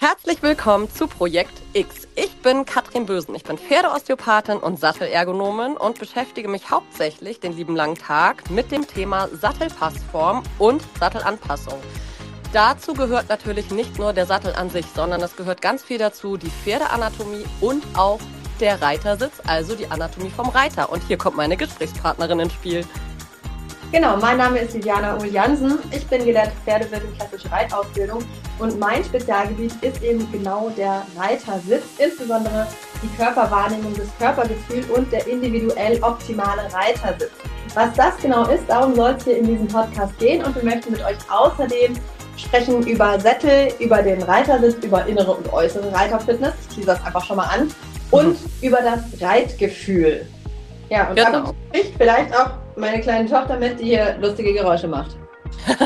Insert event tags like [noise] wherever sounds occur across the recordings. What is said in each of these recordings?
Herzlich willkommen zu Projekt X. Ich bin Katrin Bösen. Ich bin Pferdeosteopathin und Sattelergonomin und beschäftige mich hauptsächlich den lieben langen Tag mit dem Thema Sattelpassform und Sattelanpassung. Dazu gehört natürlich nicht nur der Sattel an sich, sondern es gehört ganz viel dazu, die Pferdeanatomie und auch der Reitersitz, also die Anatomie vom Reiter. Und hier kommt meine Gesprächspartnerin ins Spiel. Genau, mein Name ist Juliana Uhl Jansen. Ich bin gelehrte Pferdewirt in klassische Reitausbildung und mein Spezialgebiet ist eben genau der Reitersitz, insbesondere die Körperwahrnehmung, das Körpergefühl und der individuell optimale Reitersitz. Was das genau ist, darum soll es hier in diesem Podcast gehen und wir möchten mit euch außerdem sprechen über Sättel, über den Reitersitz, über innere und äußere Reiterfitness. Ich tease das einfach schon mal an. Und mhm. über das Reitgefühl. Ja, und genau. da ich vielleicht auch meine kleine Tochter mit, die hier lustige Geräusche macht. [laughs]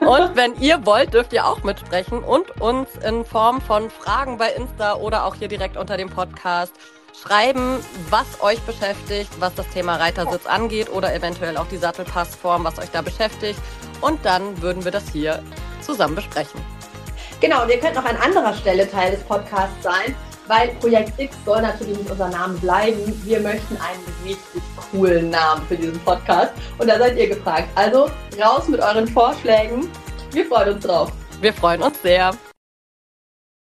und wenn ihr wollt, dürft ihr auch mitsprechen und uns in Form von Fragen bei Insta oder auch hier direkt unter dem Podcast schreiben, was euch beschäftigt, was das Thema Reitersitz angeht oder eventuell auch die Sattelpassform, was euch da beschäftigt. Und dann würden wir das hier zusammen besprechen. Genau, und ihr könnt noch an anderer Stelle Teil des Podcasts sein weil Projekt X soll natürlich nicht unser Name bleiben. Wir möchten einen richtig coolen Namen für diesen Podcast. Und da seid ihr gefragt. Also raus mit euren Vorschlägen. Wir freuen uns drauf. Wir freuen uns sehr.